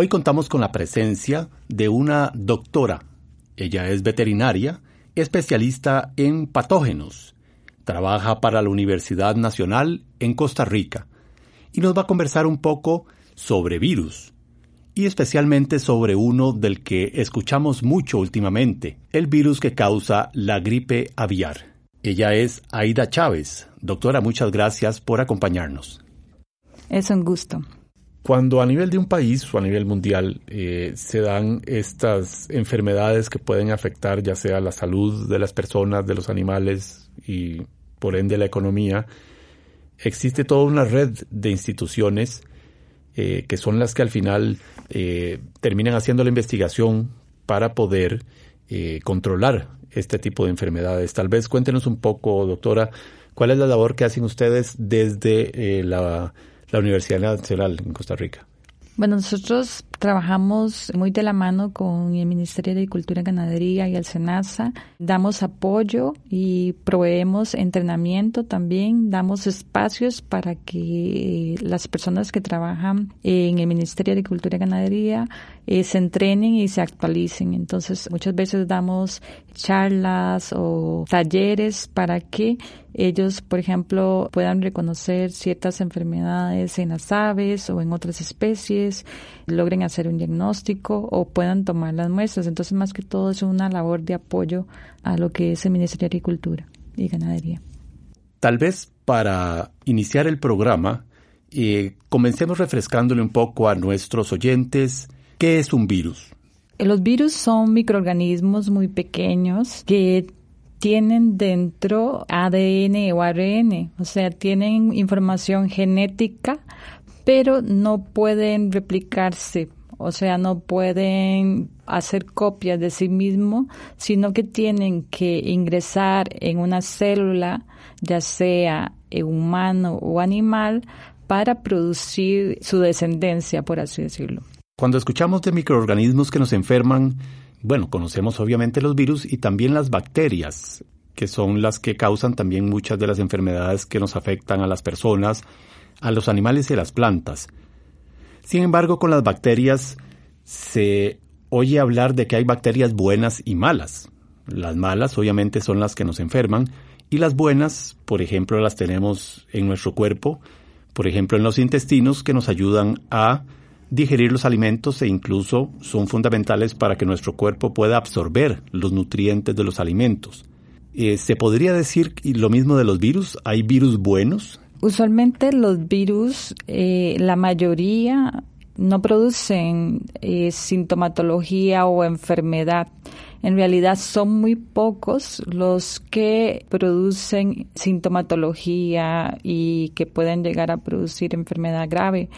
Hoy contamos con la presencia de una doctora. Ella es veterinaria, especialista en patógenos. Trabaja para la Universidad Nacional en Costa Rica y nos va a conversar un poco sobre virus y especialmente sobre uno del que escuchamos mucho últimamente, el virus que causa la gripe aviar. Ella es Aida Chávez. Doctora, muchas gracias por acompañarnos. Es un gusto. Cuando a nivel de un país o a nivel mundial eh, se dan estas enfermedades que pueden afectar ya sea la salud de las personas, de los animales y por ende la economía, existe toda una red de instituciones eh, que son las que al final eh, terminan haciendo la investigación para poder controlar este tipo de enfermedades. Tal vez cuéntenos un poco, doctora, cuál es la labor que hacen ustedes desde la la Universidad Nacional en Costa Rica? Bueno, nosotros trabajamos muy de la mano con el Ministerio de Agricultura y Ganadería y el SENASA. Damos apoyo y proveemos entrenamiento también. Damos espacios para que las personas que trabajan en el Ministerio de Agricultura y Ganadería eh, se entrenen y se actualicen. Entonces, muchas veces damos charlas o talleres para que ellos, por ejemplo, puedan reconocer ciertas enfermedades en las aves o en otras especies, logren hacer un diagnóstico o puedan tomar las muestras. Entonces, más que todo, es una labor de apoyo a lo que es el Ministerio de Agricultura y Ganadería. Tal vez para iniciar el programa, eh, comencemos refrescándole un poco a nuestros oyentes qué es un virus. Los virus son microorganismos muy pequeños que tienen dentro ADN o ARN, o sea, tienen información genética, pero no pueden replicarse, o sea, no pueden hacer copias de sí mismos, sino que tienen que ingresar en una célula, ya sea humano o animal, para producir su descendencia, por así decirlo. Cuando escuchamos de microorganismos que nos enferman, bueno, conocemos obviamente los virus y también las bacterias, que son las que causan también muchas de las enfermedades que nos afectan a las personas, a los animales y a las plantas. Sin embargo, con las bacterias se oye hablar de que hay bacterias buenas y malas. Las malas obviamente son las que nos enferman y las buenas, por ejemplo, las tenemos en nuestro cuerpo, por ejemplo en los intestinos que nos ayudan a digerir los alimentos e incluso son fundamentales para que nuestro cuerpo pueda absorber los nutrientes de los alimentos. Eh, ¿Se podría decir lo mismo de los virus? ¿Hay virus buenos? Usualmente los virus, eh, la mayoría no producen eh, sintomatología o enfermedad. En realidad son muy pocos los que producen sintomatología y que pueden llegar a producir enfermedad grave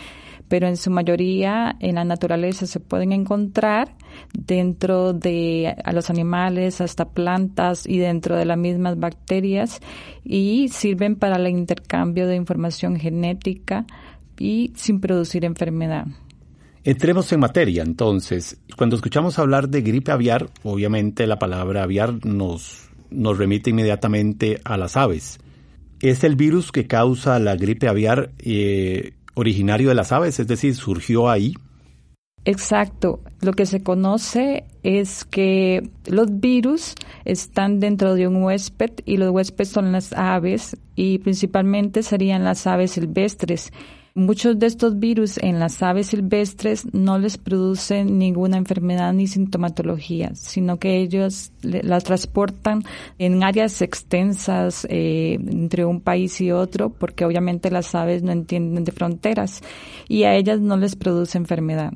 pero en su mayoría en la naturaleza se pueden encontrar dentro de a los animales, hasta plantas y dentro de las mismas bacterias y sirven para el intercambio de información genética y sin producir enfermedad. Entremos en materia, entonces. Cuando escuchamos hablar de gripe aviar, obviamente la palabra aviar nos, nos remite inmediatamente a las aves. ¿Es el virus que causa la gripe aviar eh, originario de las aves, es decir, surgió ahí. Exacto. Lo que se conoce es que los virus están dentro de un huésped y los huéspedes son las aves y principalmente serían las aves silvestres. Muchos de estos virus en las aves silvestres no les producen ninguna enfermedad ni sintomatología, sino que ellos las transportan en áreas extensas eh, entre un país y otro, porque obviamente las aves no entienden de fronteras y a ellas no les produce enfermedad.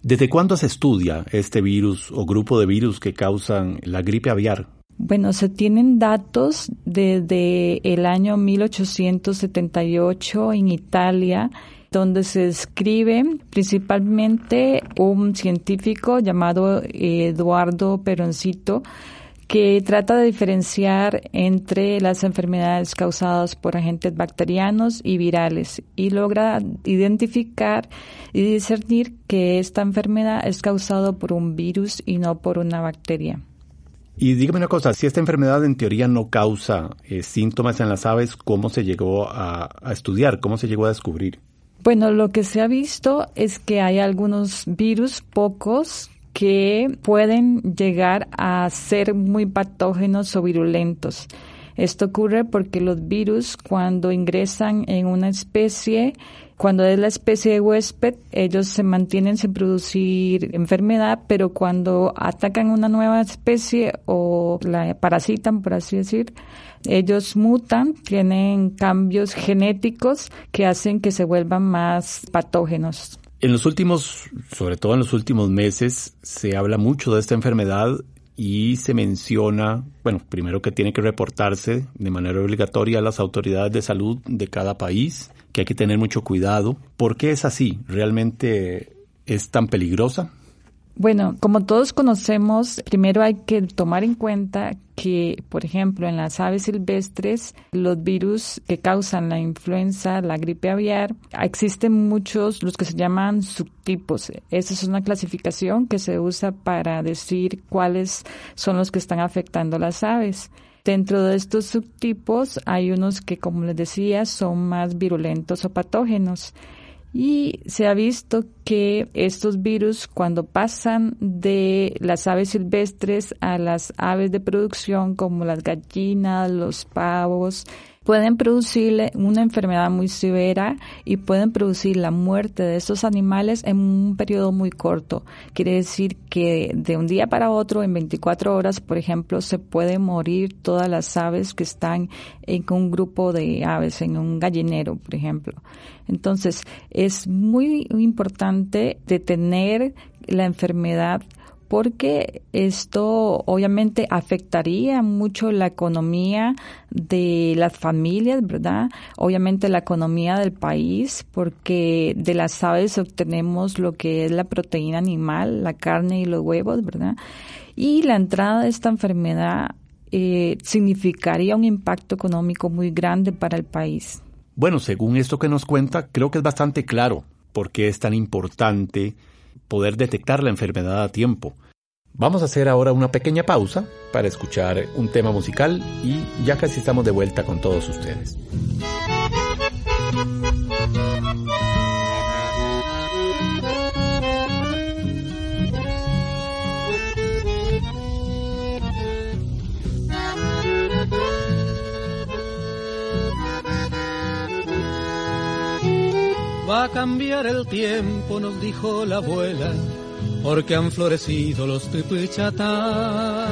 ¿Desde cuándo se estudia este virus o grupo de virus que causan la gripe aviar? Bueno, se tienen datos desde el año 1878 en Italia, donde se escribe principalmente un científico llamado Eduardo Peroncito, que trata de diferenciar entre las enfermedades causadas por agentes bacterianos y virales y logra identificar y discernir que esta enfermedad es causada por un virus y no por una bacteria. Y dígame una cosa, si esta enfermedad en teoría no causa eh, síntomas en las aves, ¿cómo se llegó a, a estudiar? ¿Cómo se llegó a descubrir? Bueno, lo que se ha visto es que hay algunos virus, pocos, que pueden llegar a ser muy patógenos o virulentos. Esto ocurre porque los virus cuando ingresan en una especie cuando es la especie de huésped, ellos se mantienen sin producir enfermedad, pero cuando atacan una nueva especie o la parasitan, por así decir, ellos mutan, tienen cambios genéticos que hacen que se vuelvan más patógenos. En los últimos, sobre todo en los últimos meses, se habla mucho de esta enfermedad y se menciona, bueno, primero que tiene que reportarse de manera obligatoria a las autoridades de salud de cada país que hay que tener mucho cuidado. ¿Por qué es así? ¿Realmente es tan peligrosa? Bueno, como todos conocemos, primero hay que tomar en cuenta que, por ejemplo, en las aves silvestres, los virus que causan la influenza, la gripe aviar, existen muchos, los que se llaman subtipos. Esa es una clasificación que se usa para decir cuáles son los que están afectando las aves. Dentro de estos subtipos hay unos que, como les decía, son más virulentos o patógenos. Y se ha visto que estos virus, cuando pasan de las aves silvestres a las aves de producción, como las gallinas, los pavos, pueden producirle una enfermedad muy severa y pueden producir la muerte de estos animales en un periodo muy corto. Quiere decir que de un día para otro, en 24 horas, por ejemplo, se pueden morir todas las aves que están en un grupo de aves, en un gallinero, por ejemplo. Entonces, es muy importante detener la enfermedad porque esto obviamente afectaría mucho la economía de las familias, ¿verdad? Obviamente la economía del país, porque de las aves obtenemos lo que es la proteína animal, la carne y los huevos, ¿verdad? Y la entrada de esta enfermedad eh, significaría un impacto económico muy grande para el país. Bueno, según esto que nos cuenta, creo que es bastante claro por qué es tan importante poder detectar la enfermedad a tiempo. Vamos a hacer ahora una pequeña pausa para escuchar un tema musical y ya casi estamos de vuelta con todos ustedes. Va a cambiar el tiempo, nos dijo la abuela, porque han florecido los tripichatá.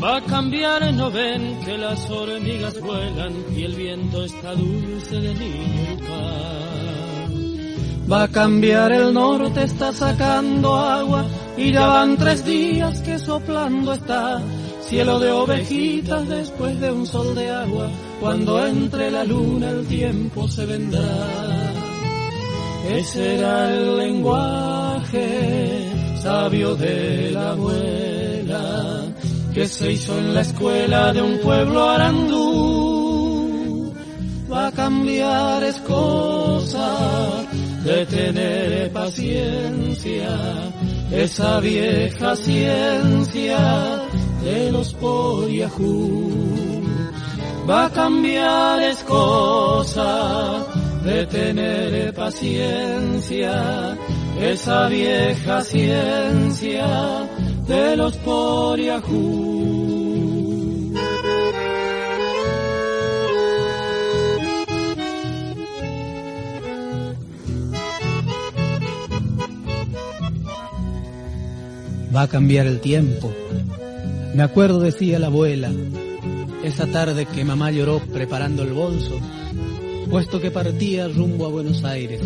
Va a cambiar, no ven que las hormigas vuelan y el viento está dulce de niño Va a cambiar el norte, está sacando agua y ya van tres días que soplando está. Cielo de ovejitas después de un sol de agua, cuando entre la luna el tiempo se vendrá. Ese era el lenguaje sabio de la abuela que se hizo en la escuela de un pueblo arandú. Va a cambiar es cosa de tener paciencia, esa vieja ciencia de los poriajú. Va a cambiar es cosa de tener paciencia, esa vieja ciencia de los poriajú. Va a cambiar el tiempo. Me acuerdo, decía la abuela, esa tarde que mamá lloró preparando el bolso puesto que partía rumbo a Buenos Aires,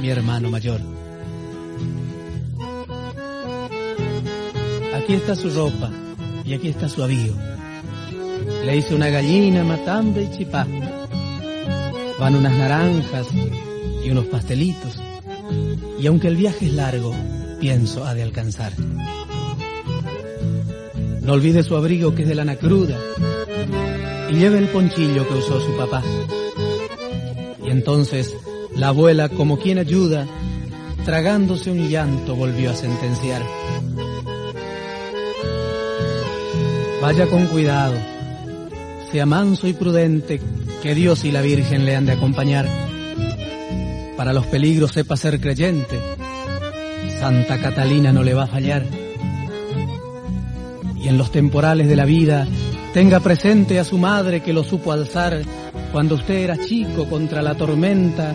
mi hermano mayor. Aquí está su ropa y aquí está su avío. Le hice una gallina, matambre y chipá. Van unas naranjas y unos pastelitos. Y aunque el viaje es largo, pienso ha de alcanzar. No olvide su abrigo que es de lana cruda y lleve el ponchillo que usó su papá. Y entonces la abuela, como quien ayuda, tragándose un llanto, volvió a sentenciar. Vaya con cuidado, sea manso y prudente, que Dios y la Virgen le han de acompañar. Para los peligros sepa ser creyente, Santa Catalina no le va a fallar. Y en los temporales de la vida, tenga presente a su madre que lo supo alzar cuando usted era chico contra la tormenta,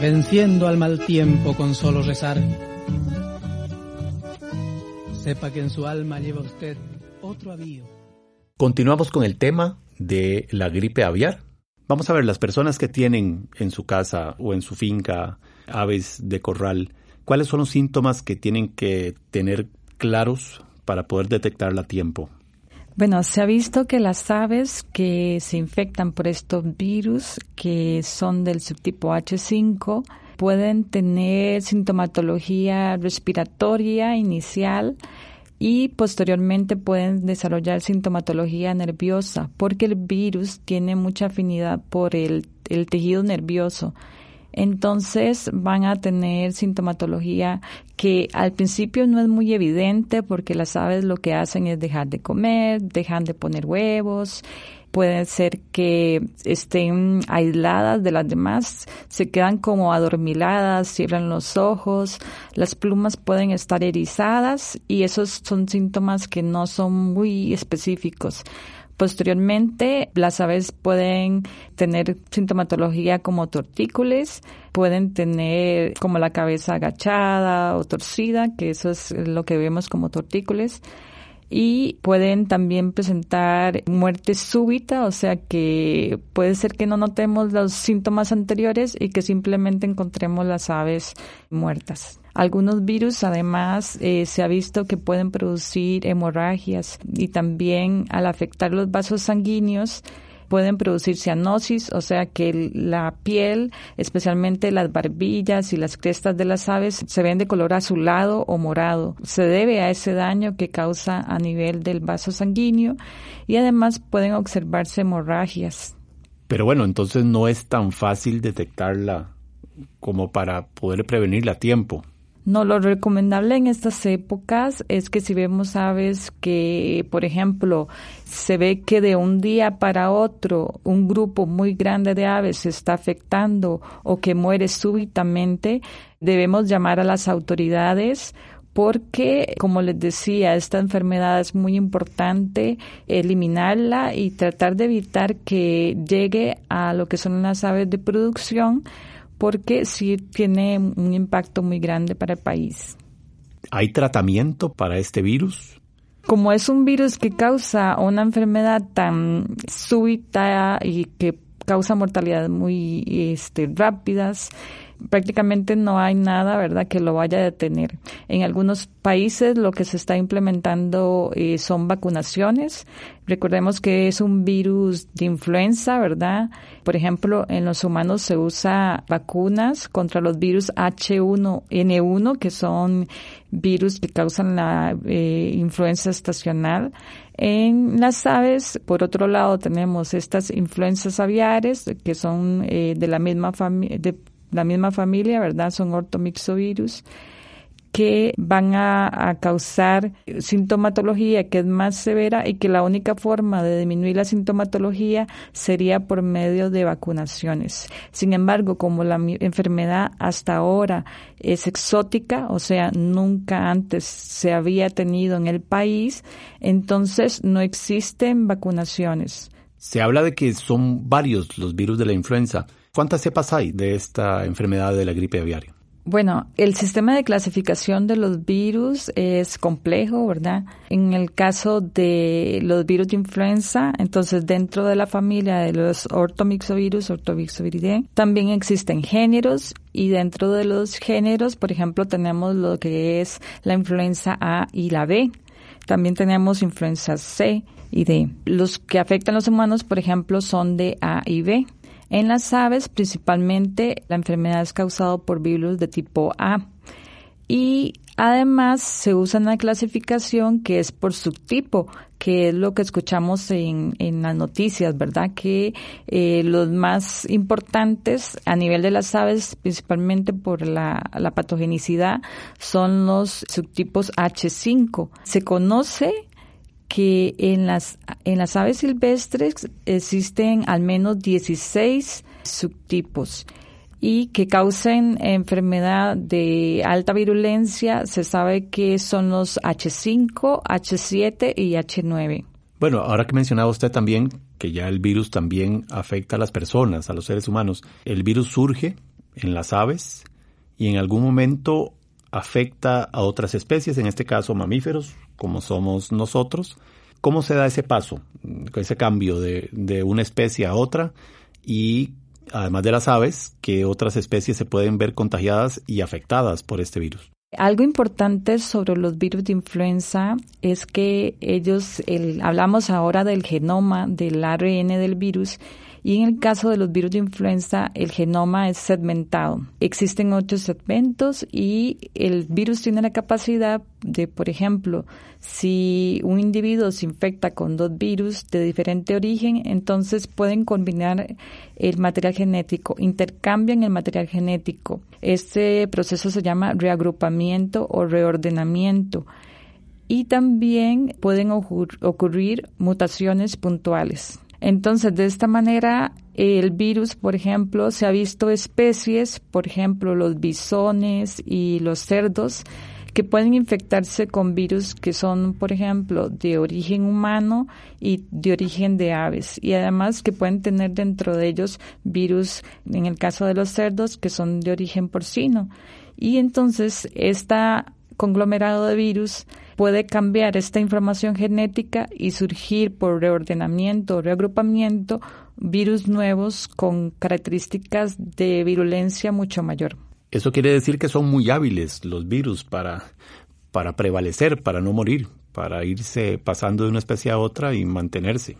venciendo al mal tiempo con solo rezar. Sepa que en su alma lleva usted otro avío. Continuamos con el tema de la gripe aviar. Vamos a ver, las personas que tienen en su casa o en su finca aves de corral, ¿cuáles son los síntomas que tienen que tener claros para poder detectarla a tiempo? Bueno, se ha visto que las aves que se infectan por estos virus, que son del subtipo H5, pueden tener sintomatología respiratoria inicial y posteriormente pueden desarrollar sintomatología nerviosa porque el virus tiene mucha afinidad por el, el tejido nervioso. Entonces van a tener sintomatología que al principio no es muy evidente porque las aves lo que hacen es dejar de comer, dejan de poner huevos, puede ser que estén aisladas de las demás, se quedan como adormiladas, cierran los ojos, las plumas pueden estar erizadas y esos son síntomas que no son muy específicos. Posteriormente, las aves pueden tener sintomatología como tortícolis, pueden tener como la cabeza agachada o torcida, que eso es lo que vemos como tortícolis y pueden también presentar muerte súbita, o sea que puede ser que no notemos los síntomas anteriores y que simplemente encontremos las aves muertas. Algunos virus además eh, se ha visto que pueden producir hemorragias y también al afectar los vasos sanguíneos pueden producir cianosis, o sea que la piel, especialmente las barbillas y las crestas de las aves, se ven de color azulado o morado. Se debe a ese daño que causa a nivel del vaso sanguíneo y además pueden observarse hemorragias. Pero bueno, entonces no es tan fácil detectarla como para poder prevenirla a tiempo. No, lo recomendable en estas épocas es que si vemos aves que, por ejemplo, se ve que de un día para otro un grupo muy grande de aves se está afectando o que muere súbitamente, debemos llamar a las autoridades porque, como les decía, esta enfermedad es muy importante eliminarla y tratar de evitar que llegue a lo que son las aves de producción porque sí tiene un impacto muy grande para el país. ¿Hay tratamiento para este virus? Como es un virus que causa una enfermedad tan súbita y que causa mortalidad muy este, rápidas, prácticamente no hay nada, ¿verdad?, que lo vaya a detener. En algunos países lo que se está implementando eh, son vacunaciones. Recordemos que es un virus de influenza, ¿verdad? Por ejemplo, en los humanos se usa vacunas contra los virus H1N1, que son virus que causan la eh, influenza estacional. En las aves, por otro lado, tenemos estas influencias aviares, que son eh, de la misma familia, la misma familia, ¿verdad? Son ortomixovirus que van a, causar sintomatología que es más severa y que la única forma de disminuir la sintomatología sería por medio de vacunaciones. Sin embargo, como la enfermedad hasta ahora es exótica, o sea, nunca antes se había tenido en el país, entonces no existen vacunaciones. Se habla de que son varios los virus de la influenza. ¿Cuántas cepas hay de esta enfermedad de la gripe aviaria? Bueno, el sistema de clasificación de los virus es complejo, ¿verdad? En el caso de los virus de influenza, entonces dentro de la familia de los ortomixovirus, ortomixoviridae, también existen géneros y dentro de los géneros, por ejemplo, tenemos lo que es la influenza A y la B. También tenemos influenza C y D. Los que afectan a los humanos, por ejemplo, son de A y B. En las aves, principalmente, la enfermedad es causada por virus de tipo A. Y además se usa una clasificación que es por subtipo, que es lo que escuchamos en, en las noticias, ¿verdad? Que eh, los más importantes a nivel de las aves, principalmente por la, la patogenicidad, son los subtipos H5. Se conoce que en las, en las aves silvestres existen al menos 16 subtipos y que causen enfermedad de alta virulencia, se sabe que son los H5, H7 y H9. Bueno, ahora que mencionaba usted también que ya el virus también afecta a las personas, a los seres humanos, el virus surge en las aves y en algún momento afecta a otras especies, en este caso mamíferos, como somos nosotros. ¿Cómo se da ese paso, ese cambio de, una especie a otra? Y además de las aves, ¿qué otras especies se pueden ver contagiadas y afectadas por este virus? Algo importante sobre los virus de influenza es que ellos, el, hablamos ahora del genoma, del ARN del virus, y en el caso de los virus de influenza, el genoma es segmentado. Existen ocho segmentos y el virus tiene la capacidad de, por ejemplo, si un individuo se infecta con dos virus de diferente origen, entonces pueden combinar el material genético, intercambian el material genético. Este proceso se llama reagrupamiento o reordenamiento y también pueden ocurrir mutaciones puntuales. Entonces, de esta manera, el virus, por ejemplo, se ha visto especies, por ejemplo, los bisones y los cerdos, que pueden infectarse con virus que son, por ejemplo, de origen humano y de origen de aves. Y además que pueden tener dentro de ellos virus, en el caso de los cerdos, que son de origen porcino. Y entonces, esta conglomerado de virus puede cambiar esta información genética y surgir por reordenamiento o reagrupamiento virus nuevos con características de virulencia mucho mayor. Eso quiere decir que son muy hábiles los virus para, para prevalecer, para no morir, para irse pasando de una especie a otra y mantenerse.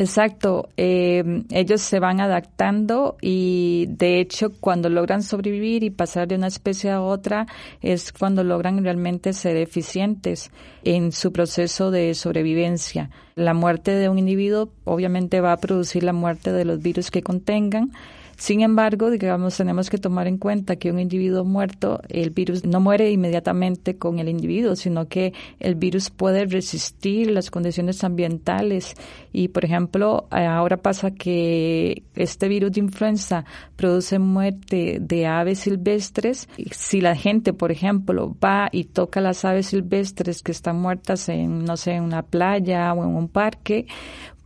Exacto, eh, ellos se van adaptando y de hecho cuando logran sobrevivir y pasar de una especie a otra es cuando logran realmente ser eficientes en su proceso de sobrevivencia. La muerte de un individuo obviamente va a producir la muerte de los virus que contengan, sin embargo, digamos, tenemos que tomar en cuenta que un individuo muerto, el virus no muere inmediatamente con el individuo, sino que el virus puede resistir las condiciones ambientales. Y, por ejemplo, ahora pasa que este virus de influenza produce muerte de aves silvestres. Si la gente, por ejemplo, va y toca las aves silvestres que están muertas en, no sé, en una playa o en un parque,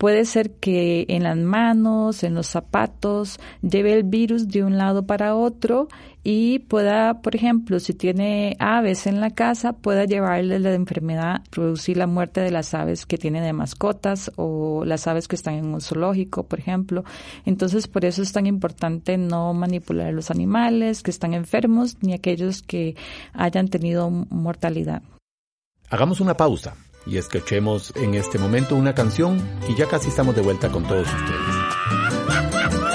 Puede ser que en las manos, en los zapatos, lleve el virus de un lado para otro y pueda, por ejemplo, si tiene aves en la casa, pueda llevarle la enfermedad, producir la muerte de las aves que tiene de mascotas o las aves que están en un zoológico, por ejemplo. Entonces, por eso es tan importante no manipular a los animales que están enfermos ni aquellos que hayan tenido mortalidad. Hagamos una pausa y escuchemos en este momento una canción y ya casi estamos de vuelta con todos ustedes.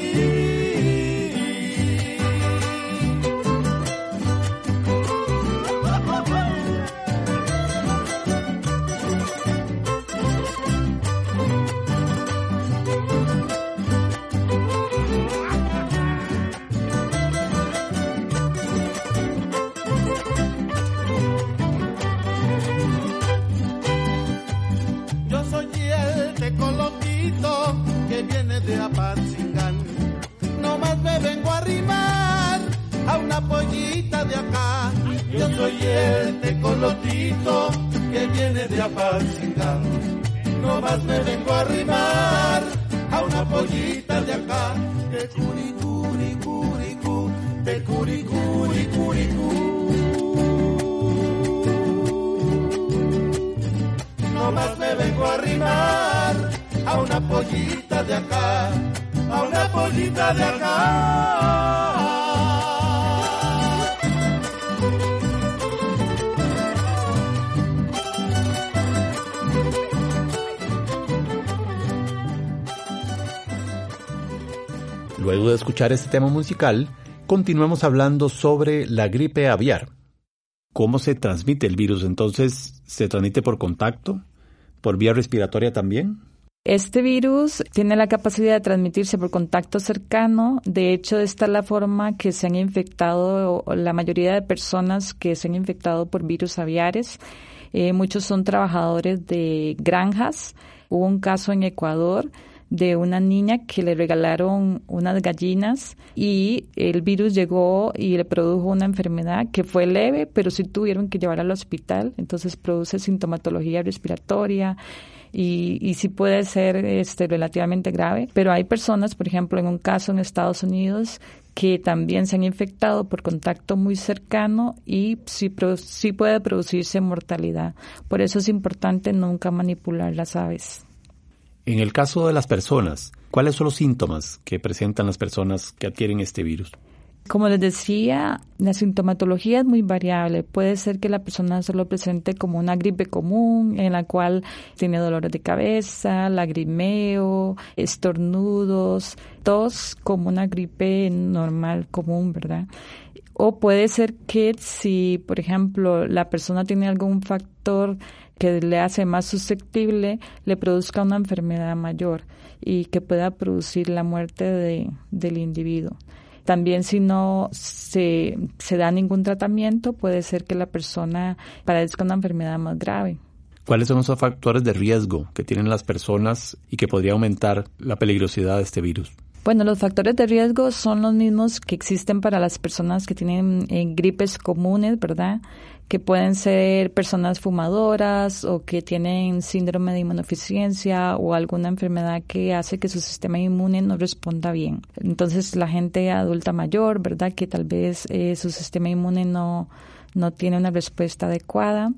Pollita a una pollita de acá, a una pollita de acá. Luego de escuchar este tema musical, continuamos hablando sobre la gripe aviar. ¿Cómo se transmite el virus? Entonces, ¿se transmite por contacto? ¿Por vía respiratoria también? Este virus tiene la capacidad de transmitirse por contacto cercano. De hecho, esta es la forma que se han infectado la mayoría de personas que se han infectado por virus aviares. Eh, muchos son trabajadores de granjas. Hubo un caso en Ecuador de una niña que le regalaron unas gallinas y el virus llegó y le produjo una enfermedad que fue leve, pero sí tuvieron que llevarla al hospital. Entonces produce sintomatología respiratoria y, y sí puede ser este, relativamente grave. Pero hay personas, por ejemplo, en un caso en Estados Unidos, que también se han infectado por contacto muy cercano y sí, sí puede producirse mortalidad. Por eso es importante nunca manipular las aves. En el caso de las personas, ¿cuáles son los síntomas que presentan las personas que adquieren este virus? Como les decía, la sintomatología es muy variable. Puede ser que la persona solo presente como una gripe común, en la cual tiene dolores de cabeza, lagrimeo, estornudos, tos como una gripe normal, común, ¿verdad? O puede ser que si, por ejemplo, la persona tiene algún factor que le hace más susceptible, le produzca una enfermedad mayor y que pueda producir la muerte de, del individuo. También si no se, se da ningún tratamiento, puede ser que la persona padezca una enfermedad más grave. ¿Cuáles son esos factores de riesgo que tienen las personas y que podría aumentar la peligrosidad de este virus? Bueno, los factores de riesgo son los mismos que existen para las personas que tienen eh, gripes comunes, ¿verdad? Que pueden ser personas fumadoras o que tienen síndrome de inmunodeficiencia o alguna enfermedad que hace que su sistema inmune no responda bien. Entonces, la gente adulta mayor, ¿verdad? Que tal vez eh, su sistema inmune no, no tiene una respuesta adecuada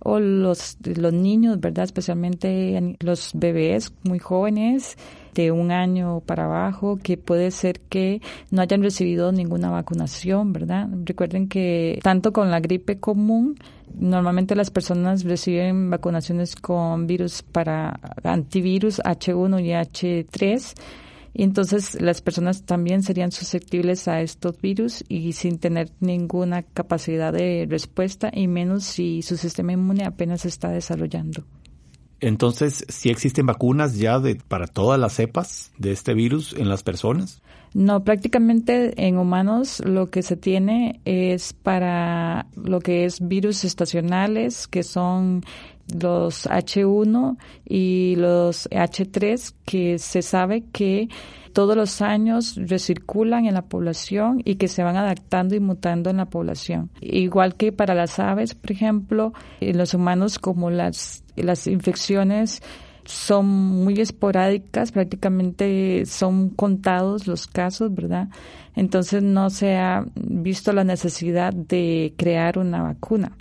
o los, los niños, ¿verdad? Especialmente los bebés muy jóvenes de un año para abajo, que puede ser que no hayan recibido ninguna vacunación, ¿verdad? Recuerden que tanto con la gripe común, normalmente las personas reciben vacunaciones con virus para antivirus H1 y H3 y entonces las personas también serían susceptibles a estos virus y sin tener ninguna capacidad de respuesta y menos si su sistema inmune apenas está desarrollando. Entonces, ¿sí existen vacunas ya de, para todas las cepas de este virus en las personas? No, prácticamente en humanos lo que se tiene es para lo que es virus estacionales, que son los H1 y los H3, que se sabe que todos los años recirculan en la población y que se van adaptando y mutando en la población. Igual que para las aves, por ejemplo, en los humanos como las, las infecciones son muy esporádicas, prácticamente son contados los casos, ¿verdad? Entonces no se ha visto la necesidad de crear una vacuna.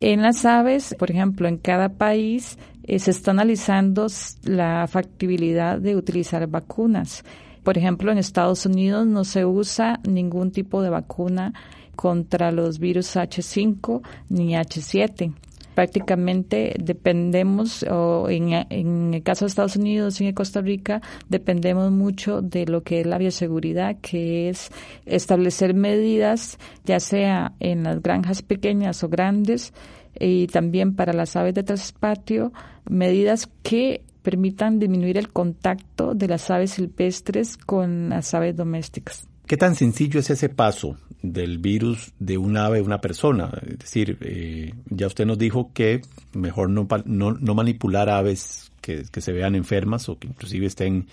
En las aves, por ejemplo, en cada país eh, se está analizando la factibilidad de utilizar vacunas. Por ejemplo, en Estados Unidos no se usa ningún tipo de vacuna contra los virus H5 ni H7 prácticamente dependemos, o en, el caso de Estados Unidos y en Costa Rica, dependemos mucho de lo que es la bioseguridad, que es establecer medidas, ya sea en las granjas pequeñas o grandes, y también para las aves de traspatio, medidas que permitan disminuir el contacto de las aves silvestres con las aves domésticas. ¿Qué tan sencillo es ese paso del virus de un ave a una persona. Es decir, eh, ya usted nos dijo que mejor no, manipular aves que, se vean enfermas o que inclusive estén,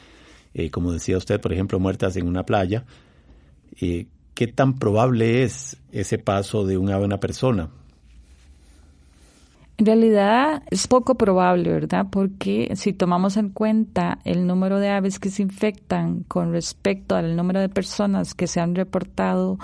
eh, como decía usted, por ejemplo, muertas en una playa. Eh, ¿Qué tan probable es ese paso de un ave a una persona? En realidad es poco probable, ¿verdad? Porque si tomamos en cuenta el número de aves que se infectan con respecto al número de personas que se han reportado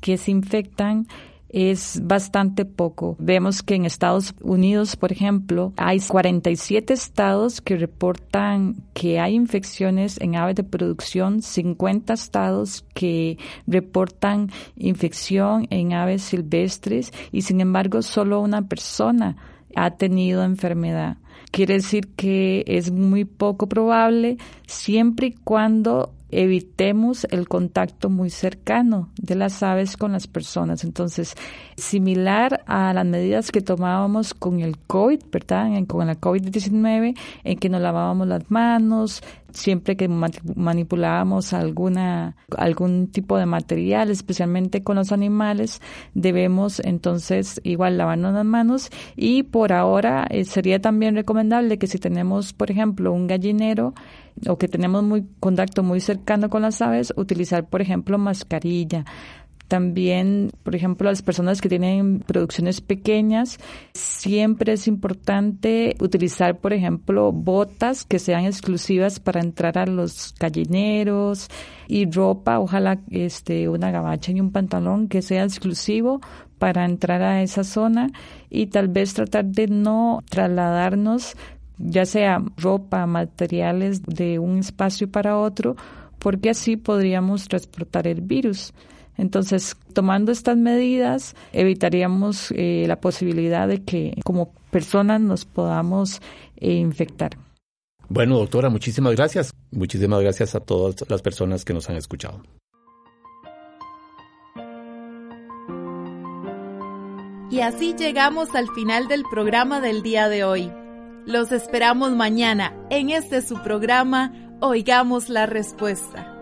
que se infectan es bastante poco. Vemos que en Estados Unidos, por ejemplo, hay 47 estados que reportan que hay infecciones en aves de producción, 50 estados que reportan infección en aves silvestres y sin embargo solo una persona ha tenido enfermedad. Quiere decir que es muy poco probable siempre y cuando evitemos el contacto muy cercano de las aves con las personas. Entonces, similar a las medidas que tomábamos con el COVID, ¿verdad? Con la COVID-19, en que nos lavábamos las manos, siempre que manipulábamos alguna, algún tipo de material, especialmente con los animales, debemos entonces igual lavarnos las manos y por ahora eh, sería también recomendable que si tenemos, por ejemplo, un gallinero, o que tenemos muy contacto muy cercano con las aves, utilizar, por ejemplo, mascarilla. También, por ejemplo, las personas que tienen producciones pequeñas, siempre es importante utilizar, por ejemplo, botas que sean exclusivas para entrar a los gallineros y ropa, ojalá este, una gabacha y un pantalón que sea exclusivo para entrar a esa zona y tal vez tratar de no trasladarnos ya sea ropa, materiales de un espacio para otro, porque así podríamos transportar el virus. Entonces, tomando estas medidas, evitaríamos eh, la posibilidad de que como personas nos podamos eh, infectar. Bueno, doctora, muchísimas gracias. Muchísimas gracias a todas las personas que nos han escuchado. Y así llegamos al final del programa del día de hoy. Los esperamos mañana en este su programa Oigamos la Respuesta.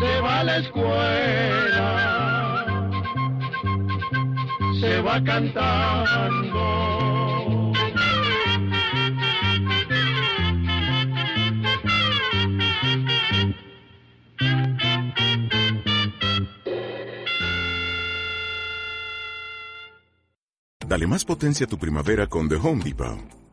se va a la escuela, se va cantando. Dale más potencia a tu primavera con The Home Depot.